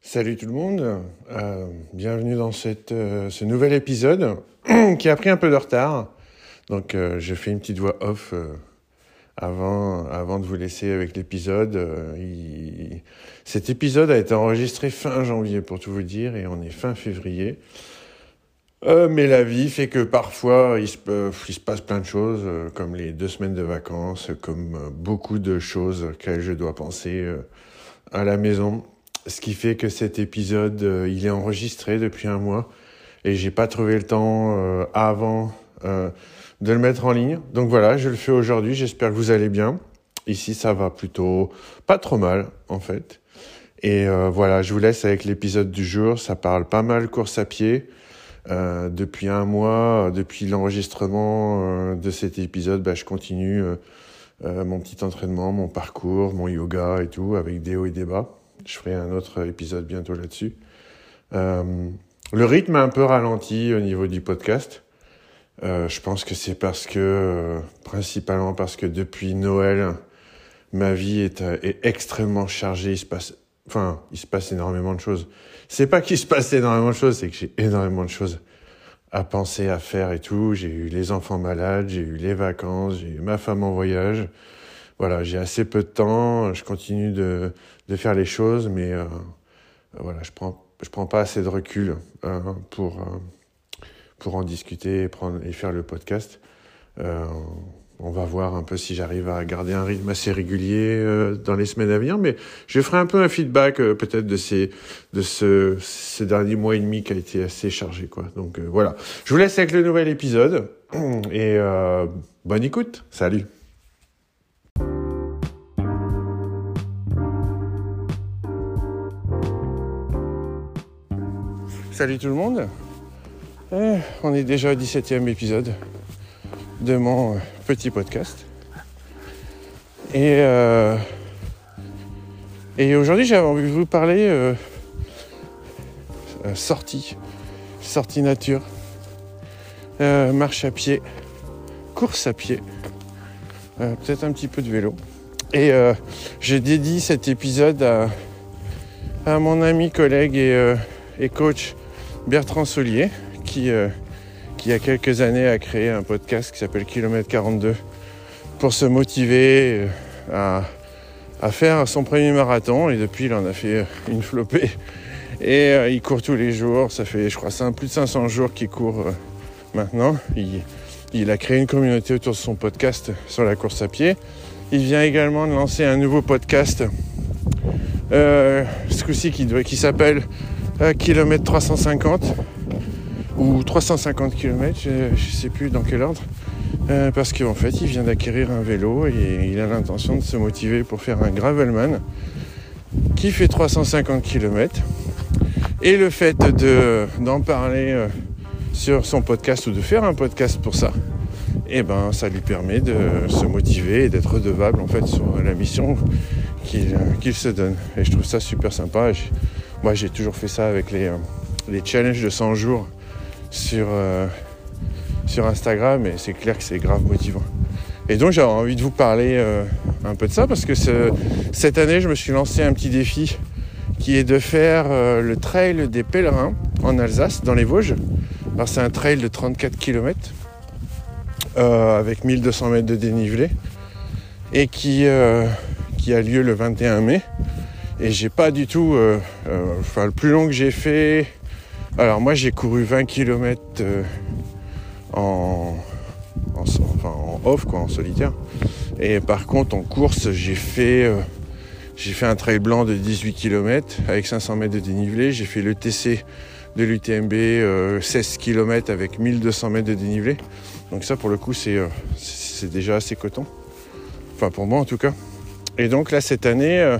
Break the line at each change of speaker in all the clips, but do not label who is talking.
Salut tout le monde, euh, bienvenue dans euh, ce nouvel épisode qui a pris un peu de retard. Donc euh, je fais une petite voix off euh, avant, de vous laisser avec l'épisode. Cet épisode a été enregistré fin janvier pour tout vous dire et on est fin février. Mais la vie fait que parfois il se, il se passe plein de choses, comme les deux semaines de vacances, comme beaucoup de choses auxquelles je dois penser à la maison. Ce qui fait que cet épisode, euh, il est enregistré depuis un mois et j'ai pas trouvé le temps euh, avant euh, de le mettre en ligne. Donc voilà, je le fais aujourd'hui. J'espère que vous allez bien. Ici, ça va plutôt pas trop mal en fait. Et euh, voilà, je vous laisse avec l'épisode du jour. Ça parle pas mal course à pied. Euh, depuis un mois, depuis l'enregistrement de cet épisode, bah, je continue mon petit entraînement, mon parcours, mon yoga et tout, avec des hauts et des bas. Je ferai un autre épisode bientôt là-dessus. Euh, le rythme a un peu ralenti au niveau du podcast. Euh, je pense que c'est parce que, euh, principalement parce que depuis Noël, ma vie est, est extrêmement chargée. Il se passe, enfin, il se passe énormément de choses. C'est pas qu'il se passe énormément de choses, c'est que j'ai énormément de choses à penser, à faire et tout. J'ai eu les enfants malades, j'ai eu les vacances, j'ai eu ma femme en voyage. Voilà, j'ai assez peu de temps. Je continue de, de faire les choses, mais euh, voilà, je prends, je prends pas assez de recul euh, pour, pour en discuter et, prendre, et faire le podcast. Euh, on va voir un peu si j'arrive à garder un rythme assez régulier euh, dans les semaines à venir, mais je ferai un peu un feedback euh, peut-être de ces de ce, ce dernier mois et demi qui a été assez chargé, quoi. Donc voilà, je vous laisse avec le nouvel épisode et bonne écoute. Salut. Salut tout le monde. Euh, on est déjà au 17e épisode de mon euh, petit podcast. Et, euh, et aujourd'hui, j'avais envie de vous parler euh, sortie, sortie nature, marche à pied, course à pied, peut-être un petit peu de vélo. Et je dédie cet épisode à, à mon ami, collègue et, et coach Bertrand Soulier, qui, euh, qui il y a quelques années a créé un podcast qui s'appelle Kilomètre 42 pour se motiver euh, à, faire son premier marathon. Et depuis, il en a fait une flopée. Et euh, il court tous les jours. Ça fait, je crois, plus de 500 jours qu'il court euh, maintenant. Il, a créé une communauté autour de son podcast sur la course à pied. Il vient également de lancer un nouveau podcast, euh, ce coup-ci qui s'appelle Kilomètre 350 ou 350 km, je ne sais plus dans quel ordre, euh, parce qu'en fait il vient d'acquérir un vélo et il a l'intention de se motiver pour faire un gravelman qui fait 350 km. Et le fait de, d'en parler euh, sur son podcast ou de faire un podcast pour ça, et ben ça lui permet de se motiver et d'être redevable en fait sur la mission qu'il, se donne. Et je trouve ça super sympa. Moi j'ai toujours fait ça avec les, euh, les challenges de 100 jours sur, euh, sur Instagram et c'est clair que c'est grave motivant. Et donc j'avais envie de vous parler euh, un peu de ça parce que ce- cette année je me suis lancé un petit défi qui est de faire le trail des pèlerins en Alsace, dans les Vosges. Alors c'est un trail de 34 km avec 1200 mètres de dénivelé et qui, qui a lieu le 21 mai. Et j'ai pas du tout... euh, euh, Enfin le plus long que j'ai fait... Alors moi j'ai couru 20 km en, en, enfin, en off, quoi, en solitaire. Et par contre en course j'ai fait... euh, j'ai fait un trail blanc de 18 km avec 500 mètres de dénivelé. J'ai fait le TC de l'UTMB, euh, 16 km avec 1200 mètres de dénivelé. Donc ça, pour le coup, c'est euh, déjà assez coton. Enfin, pour moi, en tout cas. Et donc là, cette année, euh,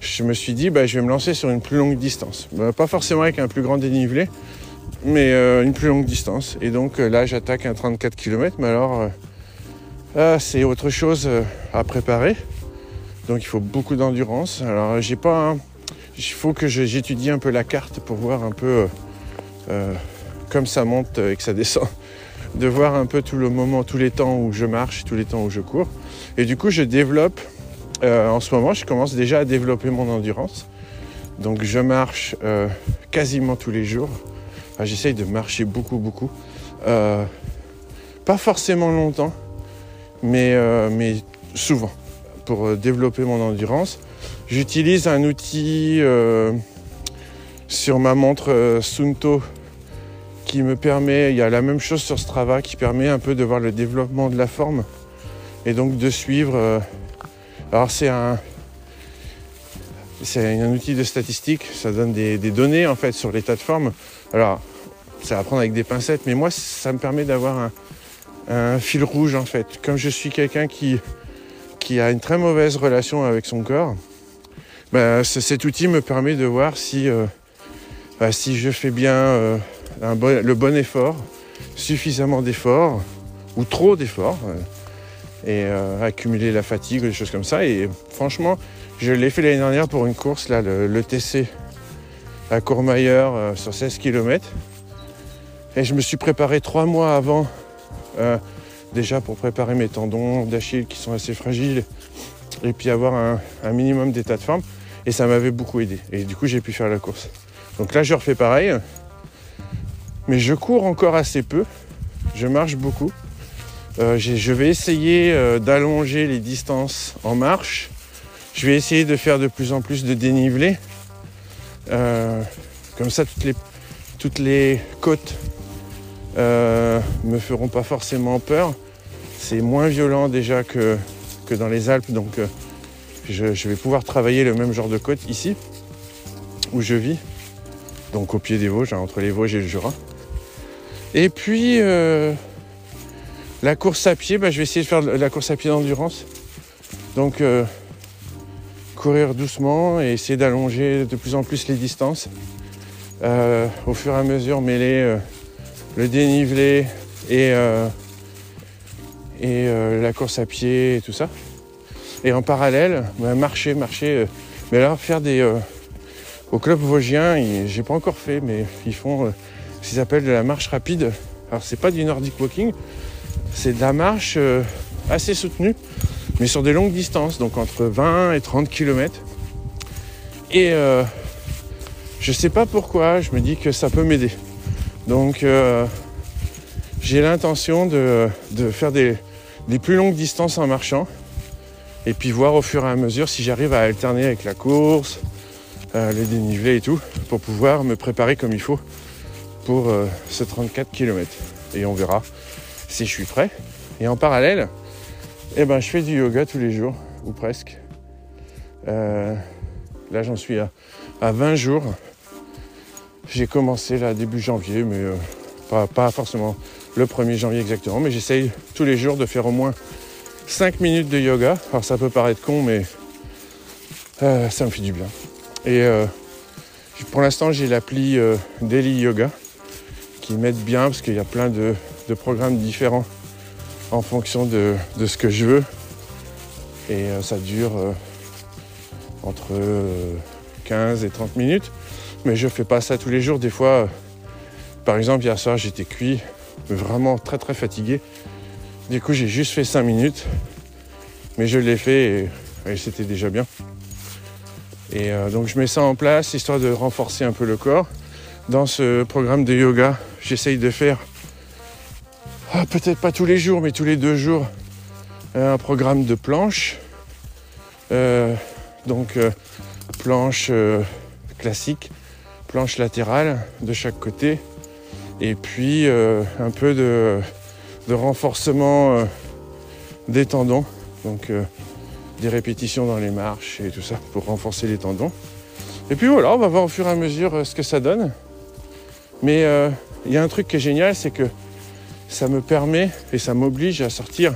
je me suis dit, bah, je vais me lancer sur une plus longue distance. Bah, pas forcément avec un plus grand dénivelé, mais euh, une plus longue distance. Et donc euh, là, j'attaque un 34 km, mais alors, euh, là, c'est autre chose à préparer. Donc il faut beaucoup d'endurance. Alors j'ai pas. Il faut que j'étudie un peu la carte pour voir un peu comme ça monte et que ça descend. De voir un peu tout le moment, tous les temps où je marche, tous les temps où je cours. Et du coup je développe. Euh, en ce moment, je commence déjà à développer mon endurance. Donc je marche euh, quasiment tous les jours. J'essaye de marcher beaucoup, beaucoup. Euh, pas forcément longtemps, mais, mais souvent pour développer mon endurance. J'utilise un outil sur ma montre Sunto qui me permet, il y a la même chose sur Strava, qui permet un peu de voir le développement de la forme et donc de suivre. Alors c'est un, c'est un outil de statistique, ça donne des, données en fait sur l'état de forme. Alors, ça va prendre avec des pincettes, mais moi, ça me permet d'avoir un, fil rouge en fait. Comme je suis quelqu'un qui, qui a une très mauvaise relation avec son corps, bah, cet outil me permet de voir si, euh, bah, si je fais bien euh, le bon effort, suffisamment d'efforts ou trop d'efforts, euh, et accumuler la fatigue, des choses comme ça. Et franchement, je l'ai fait l'année dernière pour une course, là, le, TC à Courmayeur euh, sur 16 km. Et je me suis préparé trois mois avant, euh, déjà pour préparer mes tendons d'Achille qui sont assez fragiles, et puis avoir un, minimum d'état de forme. Et ça m'avait beaucoup aidé. Et du coup, j'ai pu faire la course. Donc là, je refais pareil. Mais je cours encore assez peu. Je marche beaucoup. Euh, je vais essayer d'allonger les distances en marche je vais essayer de faire de plus en plus de dénivelé. Euh, comme ça, toutes les, toutes les côtes euh, me feront pas forcément peur. C'est moins violent déjà que, que dans les Alpes, donc euh, je, vais pouvoir travailler le même genre de côte ici, où je vis, donc au pied des Vosges, hein, entre les Vosges et le Jura. Et puis, la course à pied, bah, je vais essayer de faire la course à pied d'endurance. Donc, courir doucement et essayer d'allonger de plus en plus les distances. Euh, au fur et à mesure, mêler euh, le dénivelé et, euh, la course à pied et tout ça. Et en parallèle, bah, marcher, marcher. mais là, faire des. au club vosgien, j'ai pas encore fait, mais ils font ce qu'ils appellent de la marche rapide. Alors, c'est pas du nordic walking, c'est de la marche assez soutenue mais sur des longues distances, donc entre 20 et 30 km. Et euh, je sais pas pourquoi, je me dis que ça peut m'aider. Donc euh, j'ai l'intention de, faire des, plus longues distances en marchant et puis voir au fur et à mesure si j'arrive à alterner avec la course, euh, les dénivelés et tout, pour pouvoir me préparer comme il faut pour ce 34 km. Et on verra je suis prêt. Et en parallèle, eh ben, je fais du yoga tous les jours, ou presque. Euh, là, j'en suis à, 20 jours. J'ai commencé là début janvier, mais euh, pas, forcément le 1er janvier exactement, mais j'essaye tous les jours de faire au moins 5 minutes de yoga. Alors ça peut paraître con, mais euh, ça me fait du bien. Et pour l'instant, j'ai l'appli Daily Yoga qui m'aide bien parce qu'il y a plein de programmes différents en fonction de, ce que je veux. Et euh, ça dure euh, entre 15 euh, et 30 minutes. Mais je fais pas ça tous les jours. Des fois, par exemple, hier soir, j'étais cuit, vraiment très très fatigué. Du coup, j'ai juste fait 5 minutes. Mais je l'ai fait et, c'était déjà bien. Et donc, je mets ça en place histoire de renforcer un peu le corps. Dans ce programme de yoga, j'essaye de faire ah, peut-être pas tous les jours, mais tous les deux jours, euh, un programme de planches. Euh, donc euh, planche classique, planche latérale de chaque côté, et puis un peu de, renforcement des tendons, donc des répétitions dans les marches et tout ça pour renforcer les tendons. Et puis voilà, on va voir au fur et à mesure ce que ça donne. Mais il y a un truc qui est génial, c'est que ça me permet et ça m'oblige à sortir.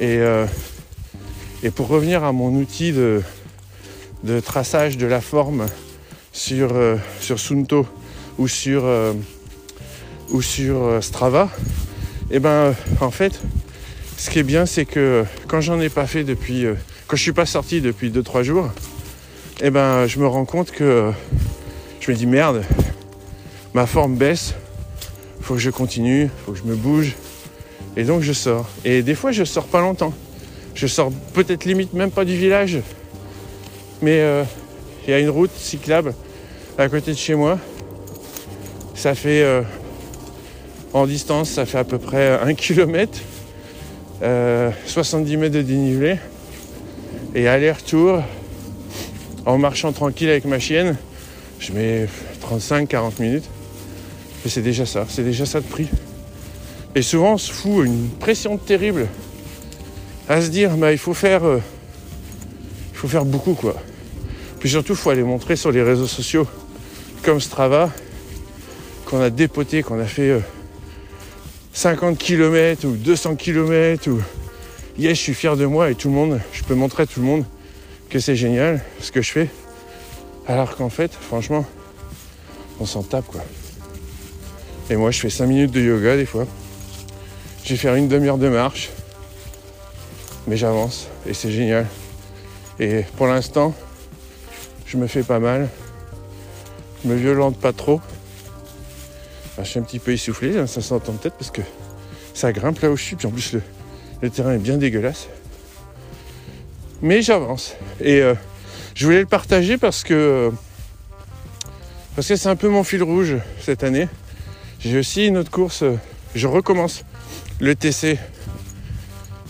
Et, euh, pour revenir à mon outil de, traçage de la forme sur, euh, sur Sunto ou sur, euh, Strava, et eh ben en fait, ce qui est bien, c'est que quand j'en ai pas fait depuis, quand je suis pas sorti depuis 2-3 jours, et eh ben je me rends compte que je me dis merde, ma forme baisse, faut que je continue, faut que je me bouge. Et donc je sors. Et des fois je sors pas longtemps. Je sors peut-être limite même pas du village. Mais euh, il y a une route cyclable à côté de chez moi. Ça fait euh, en distance, ça fait à peu près un kilomètre, 70 mètres de dénivelé. Et aller-retour, en marchant tranquille avec ma chienne, je mets 35-40 minutes. Et c'est déjà ça, c'est déjà ça de prix. Et souvent on se fout une pression terrible à se dire bah il faut faire euh, il faut faire beaucoup quoi. Puis surtout il faut aller montrer sur les réseaux sociaux comme Strava qu'on a dépoté, qu'on a fait 50 euh, km ou 200 km ou yes je suis fier de moi et tout le monde, je peux montrer à tout le monde que c'est génial ce que je fais. Alors qu'en fait, franchement, on s'en tape quoi. Et moi je fais 5 minutes de yoga des fois. Je vais faire une demi-heure de marche. Mais j'avance et c'est génial. Et pour l'instant, je me fais pas mal. Je me violente pas trop. je suis un petit peu essoufflé, hein, ça s'entend peut-être parce que ça grimpe là où je suis. Puis en plus, le, terrain est bien dégueulasse. Mais j'avance. Et euh, je voulais le partager parce que parce que c'est un peu mon fil rouge cette année. J'ai aussi une autre course. Je recommence le TC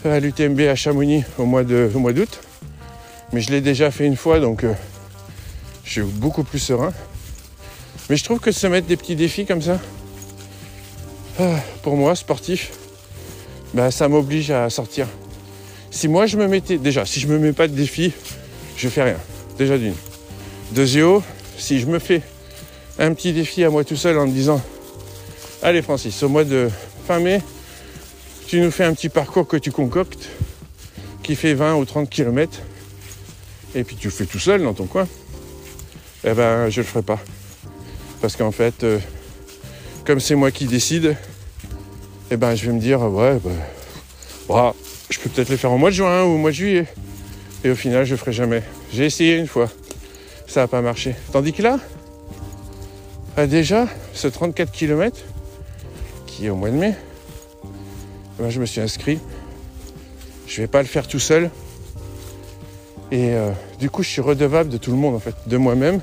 à l'UTMB à Chamonix au mois d'août. Mais je l'ai déjà fait une fois, donc euh, je suis beaucoup plus serein. Mais je trouve que se mettre des petits défis comme ça, ah, pour moi, sportif, bah, ça m'oblige à sortir. Si moi je me mettais, déjà, si je me mets pas de défi, je fais rien. Déjà d'une. Deuxièmement, si je me fais un petit défi à moi tout seul en me disant, allez Francis, au mois de fin mai, tu nous fais un petit parcours que tu concoctes, qui fait 20 ou 30 km, et puis tu le fais tout seul dans ton coin, eh ben je le ferai pas. Parce qu'en fait, euh, comme c'est moi qui décide, eh ben je vais me dire ouais bah, bah, je peux peut-être le faire au mois de juin ou au mois de juillet. Et au final je le ferai jamais. J'ai essayé une fois. Ça n'a pas marché. Tandis que là, bah, déjà, ce 34 km, au mois de mai, je me suis inscrit. Je vais pas le faire tout seul. Et euh, du coup, je suis redevable de tout le monde, en fait, de moi-même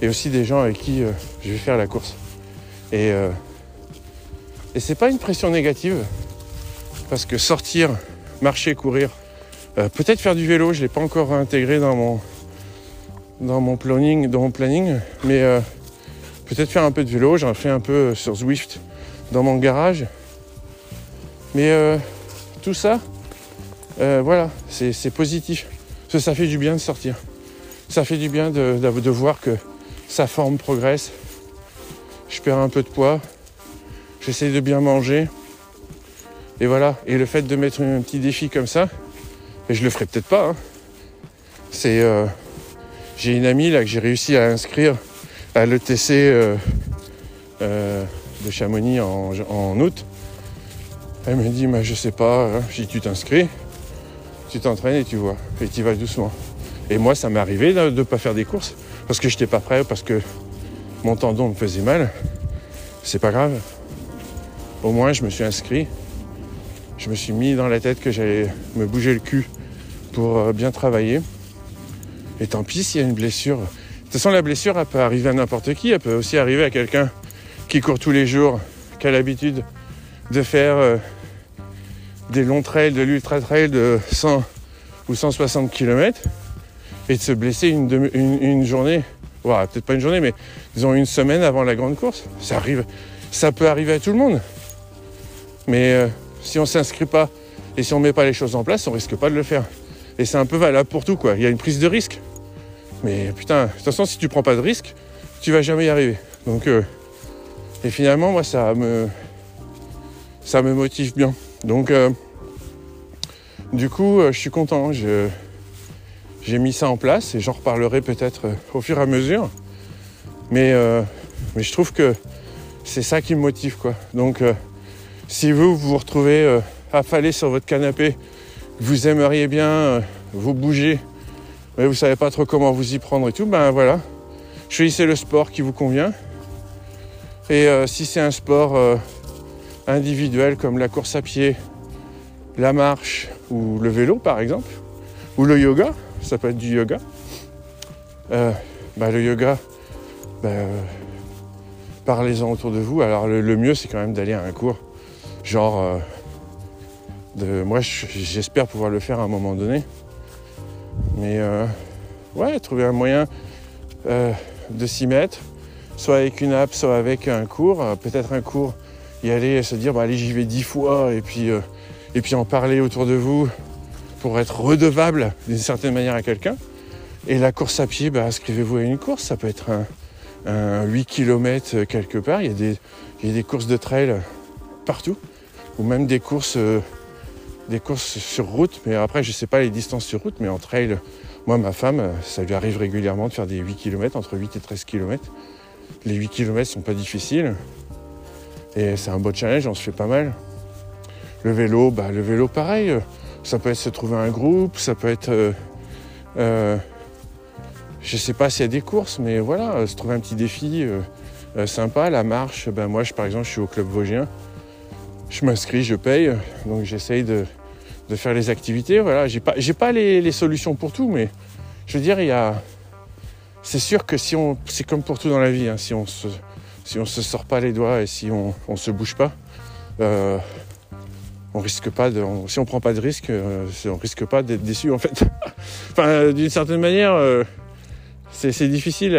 et aussi des gens avec qui euh, je vais faire la course. Et, euh, et c'est pas une pression négative, parce que sortir, marcher, courir, peut-être faire du vélo, je l'ai pas encore intégré dans mon dans mon planning, dans mon planning, mais peut-être faire un peu de vélo. J'en fais un peu sur Zwift dans mon garage. Mais euh, tout ça, euh, voilà, c'est positif. Parce que ça fait du bien de sortir. Ça fait du bien de, voir que sa forme progresse. Je perds un peu de poids. J'essaie de bien manger. Et voilà. Et le fait de mettre un petit défi comme ça, et je le ferai peut-être pas. Hein. C'est. Euh, j'ai une amie là que j'ai réussi à inscrire à l'ETC de Chamonix en août. Elle me dit, mais je sais pas, hein. si tu t'inscris, tu t'entraînes et tu vois, et tu vas doucement. Et moi, ça m'est arrivé de ne pas faire des courses parce que je n'étais pas prêt, parce que mon tendon me faisait mal. C'est pas grave. Au moins, je me suis inscrit. Je me suis mis dans la tête que j'allais me bouger le cul pour euh, bien travailler. Et tant pis s'il y a une blessure. De toute façon, la blessure, elle peut arriver à n'importe qui. Elle peut aussi arriver à quelqu'un qui court tous les jours, qui a l'habitude de faire euh, des longs trails, de l'ultra trail de 100 ou 160 km et de se blesser une, journée, peut-être pas une journée, mais disons une semaine avant la grande course. Ça arrive, ça peut arriver à tout le monde. Mais euh, si on s'inscrit pas et si on met pas les choses en place, on risque pas de le faire. Et c'est un peu valable pour tout, quoi. Il y a une prise de risque. Mais putain, de toute façon, si tu prends pas de risque, tu vas jamais y arriver. Donc, euh, et finalement, moi, ça me, ça me motive bien. Donc, euh, du coup, euh, je suis content. j'ai mis ça en place et j'en reparlerai peut-être euh, au fur et à mesure. Mais, je trouve que c'est ça qui me motive, quoi. Donc, si vous vous, retrouvez affalé sur votre canapé, vous aimeriez bien vous bouger, mais vous savez pas trop comment vous y prendre et tout, ben voilà. Choisissez le sport qui vous convient. Et si c'est un sport individuels comme la course à pied, la marche ou le vélo par exemple, ou le yoga, ça peut être du yoga. Euh, bah, le yoga, bah, parlez-en autour de vous. Alors le, mieux, c'est quand même d'aller à un cours. Genre, euh, moi, j'espère pouvoir le faire à un moment donné. Mais euh, ouais, trouver un moyen euh, de s'y mettre, soit avec une app, soit avec un cours. Peut-être un cours, y aller se dire, bah, allez, j'y vais dix fois, et puis, et puis en parler autour de vous pour être redevable d'une certaine manière à quelqu'un. Et la course à pied, bah, inscrivez-vous à une course. Ça peut être un, 8 km quelque part. Il y, a des, il y, a des, courses de trail partout. Ou même des courses, euh, des courses sur route. Mais après, je ne sais pas les distances sur route, mais en trail, moi, ma femme, ça lui arrive régulièrement de faire des 8 km, entre 8 et 13 km. Les 8 km sont pas difficiles. Et c'est un beau challenge, on se fait pas mal. Le vélo, bah, le vélo pareil. Ça peut être se trouver un groupe, ça peut être euh, euh, je sais pas s'il y a des courses, mais voilà, euh, se trouver un petit défi sympa. La marche, ben moi, je, par exemple, je suis au club Vosgien. Je m'inscris, je paye, donc j'essaye de, faire les activités. Voilà, j'ai pas, pas les, solutions pour tout, mais je veux dire, il y a, c'est sûr que si on, c'est comme pour tout dans la vie, hein, si on se, si on se sort pas les doigts et si on, on se bouge pas, on risque pas de, si on prend pas de risque, on risque pas d'être déçu en fait. enfin, d'une certaine manière c'est difficile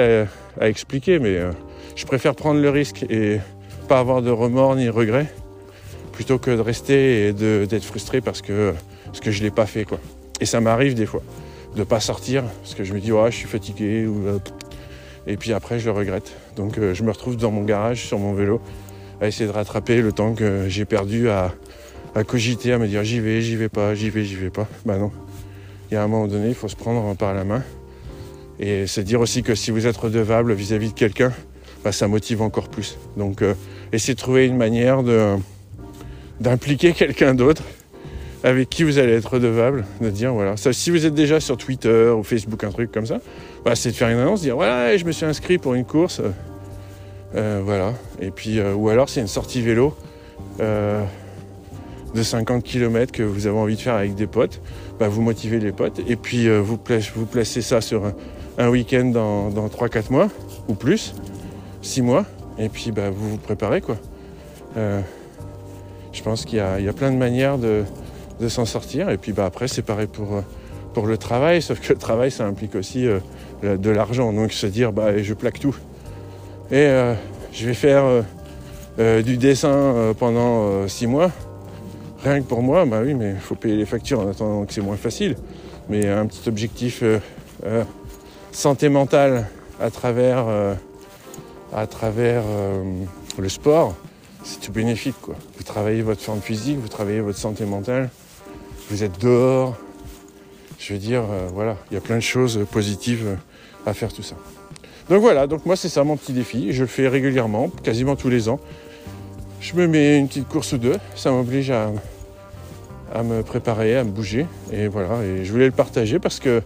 à, expliquer, mais euh, je préfère prendre le risque et pas avoir de remords ni regrets plutôt que de rester et d'être frustré parce que, parce que je l'ai pas fait. Quoi. Et ça m'arrive des fois de pas sortir parce que je me dis ouais, je suis fatigué euh, et puis après je le regrette. Donc euh, je me retrouve dans mon garage sur mon vélo à essayer de rattraper le temps que j'ai perdu à, cogiter, à me dire j'y vais, j'y vais pas, j'y vais, j'y vais pas. Bah non. Il y a un moment donné, il faut se prendre par la main et c'est dire aussi que si vous êtes redevable vis-à-vis de quelqu'un, bah, ça motive encore plus. Donc euh, essayez de trouver une manière d'impliquer quelqu'un d'autre avec qui vous allez être redevable, de dire voilà, si vous êtes déjà sur Twitter ou Facebook, un truc comme ça, bah, c'est de faire une annonce, dire voilà, je me suis inscrit pour une course, euh, voilà, et puis euh, ou alors c'est une sortie vélo de 50 km que vous avez envie de faire avec des potes, bah, vous motivez les potes et puis vous, placez ça sur un, week-end dans, dans 3-4 mois ou plus, 6 mois, et puis bah, vous vous préparez quoi. Euh, je pense qu'il y, a plein de manières de, de s'en sortir, et puis bah, après c'est pareil pour, pour le travail, sauf que le travail ça implique aussi euh, de l'argent, donc se dire bah, je plaque tout. Et euh, je vais faire du dessin pendant 6 mois, rien que pour moi, bah oui, mais il faut payer les factures en attendant que c'est moins facile. Mais un petit objectif santé mentale à travers, euh, à travers euh, le sport, c'est tout bénéfique. Quoi. Vous travaillez votre forme physique, vous travaillez votre santé mentale, vous êtes dehors. Je veux dire, euh, voilà, il y a plein de choses positives à faire tout ça. Donc voilà, donc moi c'est ça mon petit défi. Je le fais régulièrement, quasiment tous les ans. Je me mets une petite course ou deux, ça m'oblige à, me préparer, à me bouger. Et voilà, et je voulais le partager parce que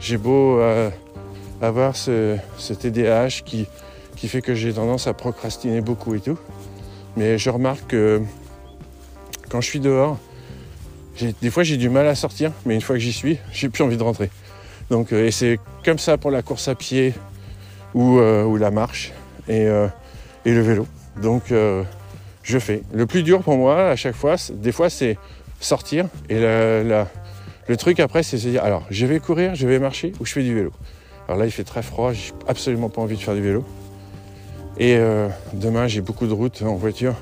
j'ai beau euh, avoir ce, TDAH qui, qui fait que j'ai tendance à procrastiner beaucoup et tout. Mais je remarque que quand je suis dehors, des fois j'ai du mal à sortir, mais une fois que j'y suis, j'ai plus envie de rentrer. Donc, euh, et c'est comme ça pour la course à pied ou, euh, la marche et, et, le vélo. Donc je fais. Le plus dur pour moi à chaque fois, des fois c'est sortir et le truc après, c'est se dire, alors, je vais courir, je vais marcher ou je fais du vélo. Alors là, il fait très froid, j'ai absolument pas envie de faire du vélo. Et euh, demain, j'ai beaucoup de routes en voiture.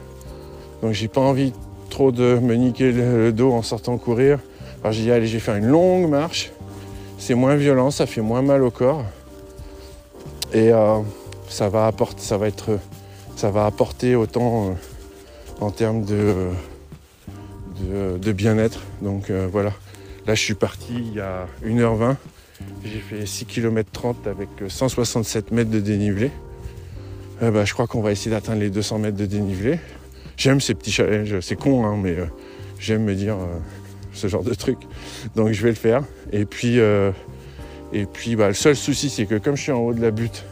Donc j'ai pas envie trop de me niquer le, dos en sortant courir. Alors j'ai dit, allez, je vais faire une longue marche. C'est moins violent, ça fait moins mal au corps. Et euh, ça, va apporter, ça, va être, ça va apporter autant euh, en termes de, bien-être. Donc voilà. Là, je suis parti il y a 1h20. J'ai fait 6 km 30 avec 167 mètres de dénivelé. Euh, bah, je crois qu'on va essayer d'atteindre les 200 mètres de dénivelé. J'aime ces petits challenges, c'est con, hein, mais euh, j'aime me dire euh, ce genre de truc. Donc je vais le faire. Et puis, et puis bah, le seul souci, c'est que comme je suis en haut de la butte,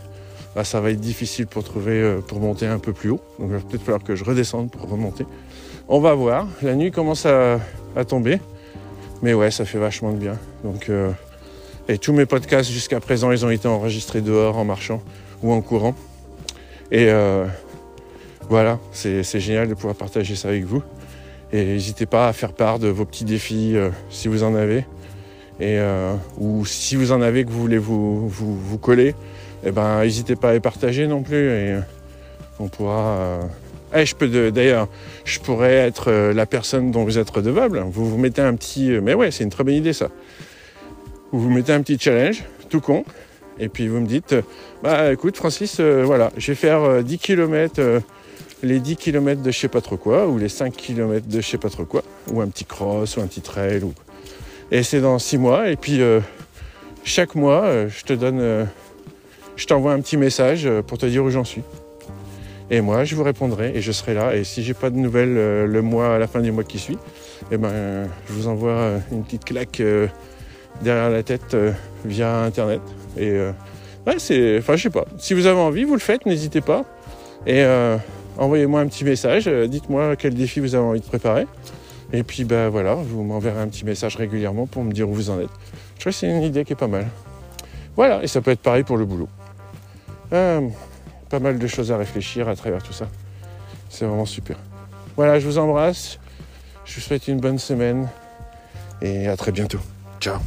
bah, ça va être difficile pour trouver, pour monter un peu plus haut. Donc il va peut-être falloir que je redescende pour remonter. On va voir. La nuit commence à tomber. Mais ouais, ça fait vachement de bien. Donc euh, Et tous mes podcasts jusqu'à présent, ils ont été enregistrés dehors en marchant ou en courant. Et euh, voilà, c'est génial de pouvoir partager ça avec vous. Et n'hésitez pas à faire part de vos petits défis euh, si vous en avez. Et, euh, ou si vous en avez que vous voulez vous, coller, eh ben, n'hésitez pas à les partager non plus. Et on pourra. Eh, je peux d'ailleurs, je pourrais être la personne dont vous êtes redevable. Vous vous mettez un petit. Mais ouais, c'est une très bonne idée ça. Vous vous mettez un petit challenge, tout con, et puis vous me dites, bah écoute Francis, voilà, je vais faire 10 km les 10 km de je sais pas trop quoi, ou les 5 km de je sais pas trop quoi, ou un petit cross, ou un petit trail. Ou... Et c'est dans 6 mois, et puis euh, chaque mois, euh, je te donne, euh, je t'envoie un petit message pour te dire où j'en suis. Et moi, je vous répondrai et je serai là. Et si j'ai pas de nouvelles le mois à la fin du mois qui suit, eh ben, je vous envoie une petite claque derrière la tête via Internet. Et ouais, c'est, enfin, je sais pas. Si vous avez envie, vous le faites, n'hésitez pas. Et envoyez-moi un petit message, euh, dites-moi quel défi vous avez envie de préparer. Et puis ben voilà, vous m'enverrez un petit message régulièrement pour me dire où vous en êtes. Je crois que c'est une idée qui est pas mal. Voilà, et ça peut être pareil pour le boulot. Euh, pas mal de choses à réfléchir à travers tout ça. C'est vraiment super. Voilà, je vous embrasse. Je vous souhaite une bonne semaine et à très bientôt. Ciao